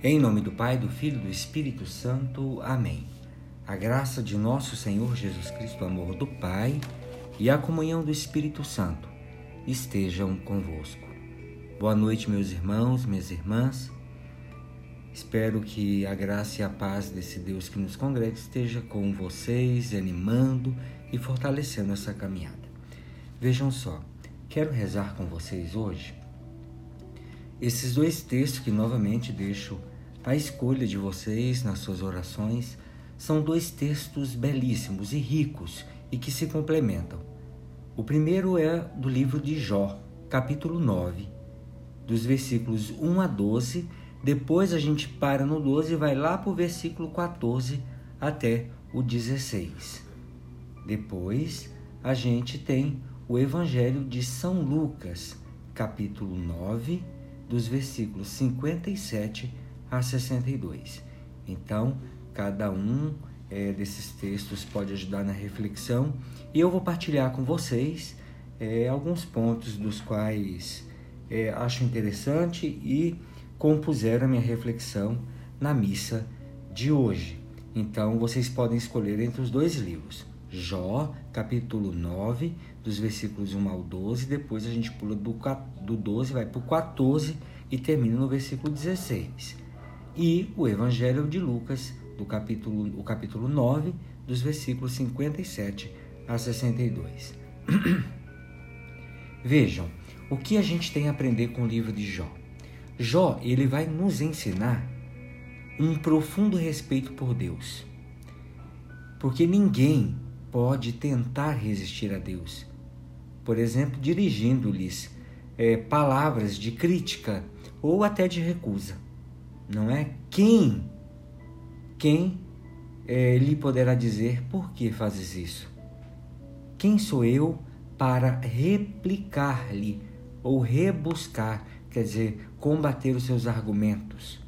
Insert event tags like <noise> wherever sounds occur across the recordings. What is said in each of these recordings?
Em nome do Pai, do Filho e do Espírito Santo. Amém. A graça de nosso Senhor Jesus Cristo, o amor do Pai e a comunhão do Espírito Santo estejam convosco. Boa noite, meus irmãos, minhas irmãs. Espero que a graça e a paz desse Deus que nos congrega esteja com vocês, animando e fortalecendo essa caminhada. Vejam só, quero rezar com vocês hoje esses dois textos que novamente deixo à escolha de vocês nas suas orações são dois textos belíssimos e ricos e que se complementam. O primeiro é do livro de Jó, capítulo 9, dos versículos 1 a 12. Depois a gente para no 12 e vai lá para o versículo 14 até o 16. Depois a gente tem o Evangelho de São Lucas, capítulo 9, dos versículos 57 a 62. Então, cada um é, desses textos pode ajudar na reflexão e eu vou partilhar com vocês é, alguns pontos dos quais é, acho interessante e compuseram a minha reflexão na missa de hoje. Então, vocês podem escolher entre os dois livros. Jó, capítulo 9, dos versículos 1 ao 12, depois a gente pula do, do 12, vai para o 14 e termina no versículo 16. E o Evangelho de Lucas, do capítulo, o capítulo 9, dos versículos 57 a 62. <clears throat> Vejam, o que a gente tem a aprender com o livro de Jó? Jó, ele vai nos ensinar um profundo respeito por Deus. Porque ninguém pode tentar resistir a Deus. Por exemplo, dirigindo-lhes é, palavras de crítica ou até de recusa. Não é? Quem, quem é, lhe poderá dizer por que fazes isso? Quem sou eu para replicar-lhe ou rebuscar, quer dizer, combater os seus argumentos?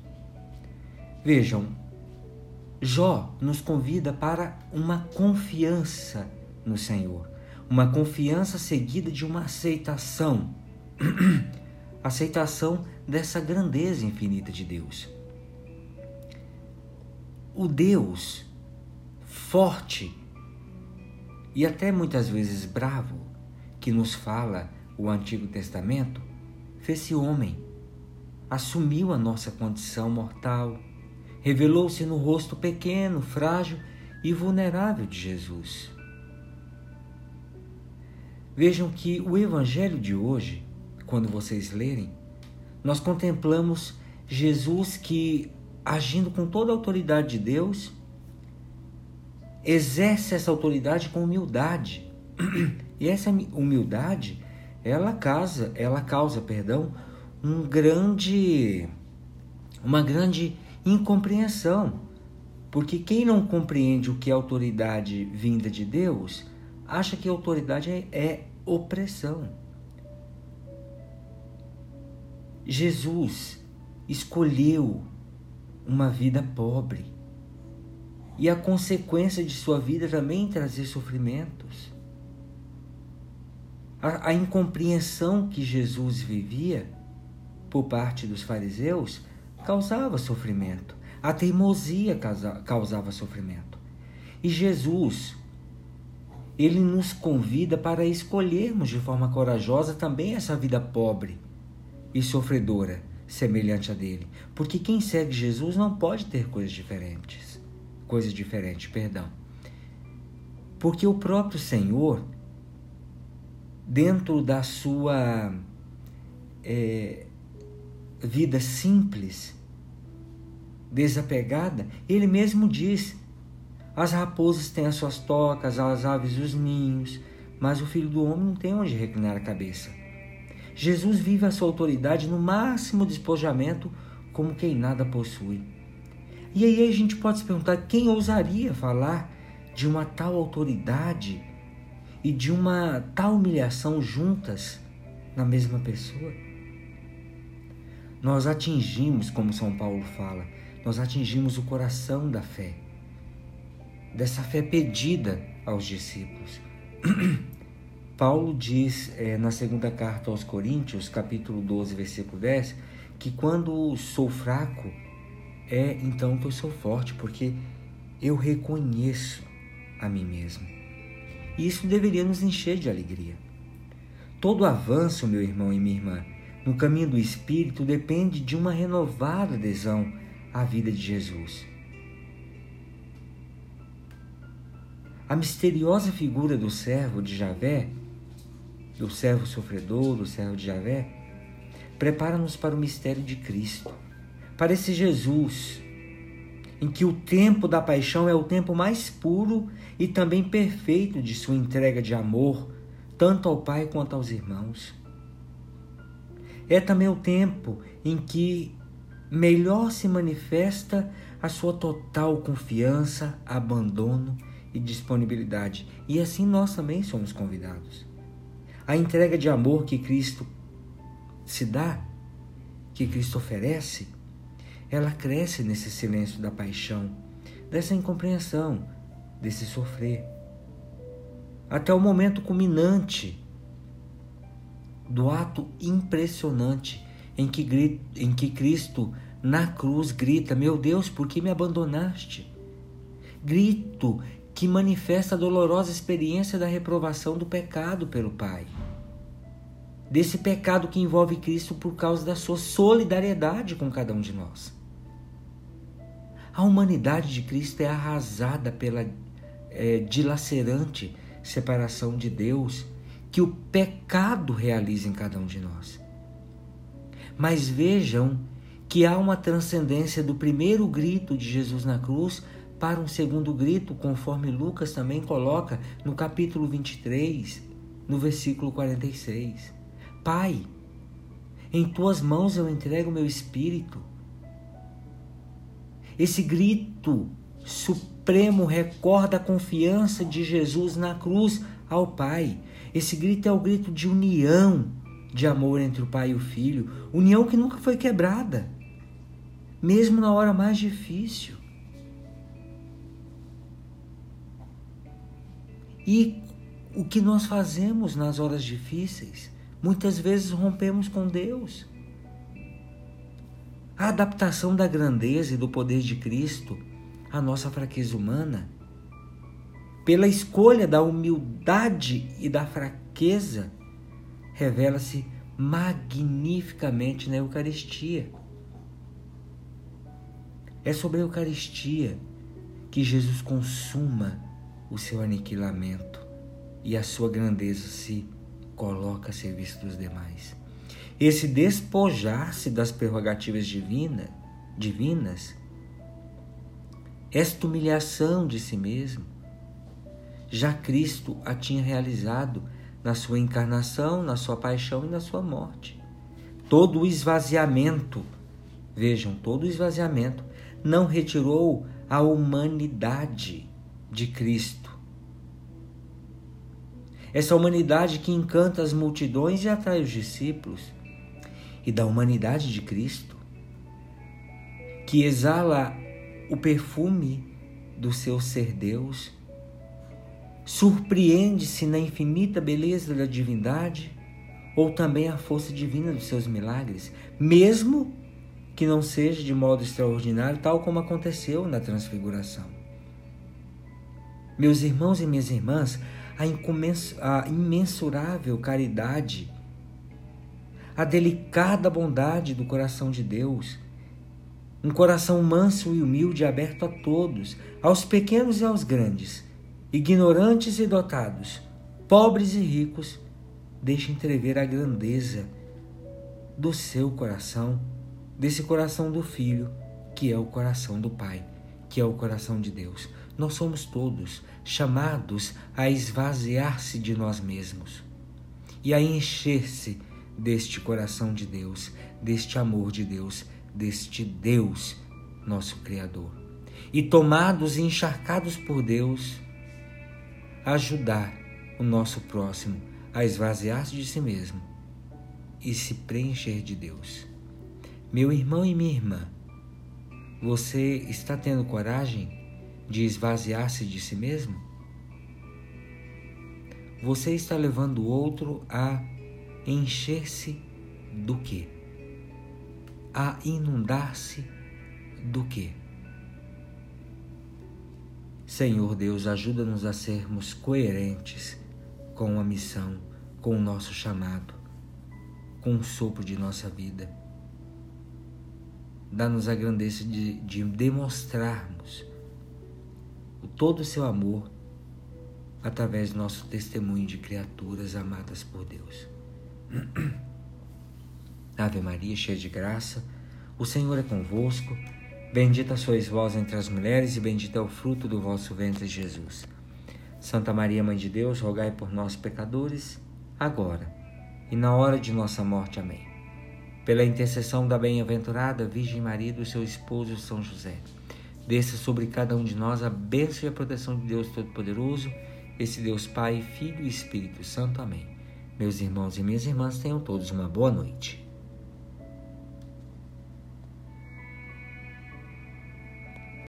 Vejam, Jó nos convida para uma confiança no Senhor, uma confiança seguida de uma aceitação. <clears throat> aceitação dessa grandeza infinita de Deus. O Deus forte e até muitas vezes bravo que nos fala o Antigo Testamento fez-se homem, assumiu a nossa condição mortal revelou-se no rosto pequeno, frágil e vulnerável de Jesus. Vejam que o Evangelho de hoje, quando vocês lerem, nós contemplamos Jesus que, agindo com toda a autoridade de Deus, exerce essa autoridade com humildade. E essa humildade, ela causa, ela causa, perdão, um grande uma grande incompreensão. Porque quem não compreende o que é autoridade vinda de Deus, acha que autoridade é, é opressão. Jesus escolheu uma vida pobre. E a consequência de sua vida também trazer sofrimentos. A, a incompreensão que Jesus vivia por parte dos fariseus causava sofrimento. A teimosia causava sofrimento. E Jesus, ele nos convida para escolhermos de forma corajosa também essa vida pobre e sofredora, semelhante a dele. Porque quem segue Jesus não pode ter coisas diferentes. Coisas diferentes, perdão. Porque o próprio Senhor, dentro da sua é, vida simples, desapegada, ele mesmo diz: as raposas têm as suas tocas, as aves os ninhos, mas o filho do homem não tem onde reclinar a cabeça. Jesus vive a sua autoridade no máximo despojamento, como quem nada possui. E aí a gente pode se perguntar: quem ousaria falar de uma tal autoridade e de uma tal humilhação juntas na mesma pessoa? nós atingimos, como São Paulo fala, nós atingimos o coração da fé, dessa fé pedida aos discípulos. <clears throat> Paulo diz é, na segunda carta aos Coríntios, capítulo 12, versículo 10, que quando sou fraco, é então que eu sou forte, porque eu reconheço a mim mesmo. E isso deveria nos encher de alegria. Todo avanço, meu irmão e minha irmã, no caminho do Espírito depende de uma renovada adesão à vida de Jesus. A misteriosa figura do servo de Javé, do servo sofredor, do servo de Javé, prepara-nos para o mistério de Cristo, para esse Jesus, em que o tempo da paixão é o tempo mais puro e também perfeito de sua entrega de amor, tanto ao Pai quanto aos irmãos. É também o tempo em que melhor se manifesta a sua total confiança, abandono e disponibilidade. E assim nós também somos convidados. A entrega de amor que Cristo se dá, que Cristo oferece, ela cresce nesse silêncio da paixão, dessa incompreensão, desse sofrer. Até o momento culminante do ato impressionante em que, em que Cristo na cruz grita: Meu Deus, por que me abandonaste? Grito que manifesta a dolorosa experiência da reprovação do pecado pelo Pai. Desse pecado que envolve Cristo por causa da sua solidariedade com cada um de nós. A humanidade de Cristo é arrasada pela é, dilacerante separação de Deus que o pecado realiza em cada um de nós. Mas vejam que há uma transcendência do primeiro grito de Jesus na cruz para um segundo grito, conforme Lucas também coloca no capítulo 23, no versículo 46. Pai, em tuas mãos eu entrego meu espírito. Esse grito supremo recorda a confiança de Jesus na cruz ao Pai. Esse grito é o grito de união, de amor entre o Pai e o Filho, união que nunca foi quebrada, mesmo na hora mais difícil. E o que nós fazemos nas horas difíceis? Muitas vezes rompemos com Deus. A adaptação da grandeza e do poder de Cristo à nossa fraqueza humana, pela escolha da humildade e da fraqueza, revela-se magnificamente na Eucaristia. É sobre a Eucaristia que Jesus consuma o seu aniquilamento e a sua grandeza se coloca a serviço dos demais. Esse despojar-se das prerrogativas divina, divinas, esta humilhação de si mesmo, já Cristo a tinha realizado na sua encarnação, na sua paixão e na sua morte. Todo o esvaziamento, vejam, todo o esvaziamento não retirou a humanidade de Cristo. Essa humanidade que encanta as multidões e atrai os discípulos, e da humanidade de Cristo, que exala o perfume do seu ser Deus, surpreende-se na infinita beleza da divindade ou também a força divina dos seus milagres, mesmo que não seja de modo extraordinário, tal como aconteceu na transfiguração. Meus irmãos e minhas irmãs, a, imensurável caridade, a delicada bondade do coração de Deus, um coração manso e humilde aberto a todos, aos pequenos e aos grandes, ignorantes e dotados, pobres e ricos, deixa entrever a grandeza do seu coração, desse coração do Filho, que é o coração do Pai, que é o coração de Deus. Nós somos todos chamados a esvaziar-se de nós mesmos e a encher-se deste coração de Deus, deste amor de Deus, deste Deus, nosso Criador. E tomados e encharcados por Deus, ajudar o nosso próximo a esvaziar-se de si mesmo e se preencher de Deus. Meu irmão e minha irmã, você está tendo coragem de esvaziar-se de si mesmo? Você está levando o outro a encher-se do quê? A inundar-se do que? Senhor Deus, ajuda-nos a sermos coerentes com a missão, com o nosso chamado, com o sopro de nossa vida. Dá-nos a grandeza de, de demonstrarmos o todo o seu amor através do nosso testemunho de criaturas amadas por Deus. <clears throat> Ave Maria, cheia de graça, o Senhor é convosco. Bendita sois vós entre as mulheres, e bendito é o fruto do vosso ventre, Jesus. Santa Maria, Mãe de Deus, rogai por nós, pecadores, agora e na hora de nossa morte. Amém. Pela intercessão da bem-aventurada Virgem Maria e do seu esposo São José, desça sobre cada um de nós a bênção e a proteção de Deus Todo-Poderoso, esse Deus Pai, Filho e Espírito Santo. Amém. Meus irmãos e minhas irmãs, tenham todos uma boa noite.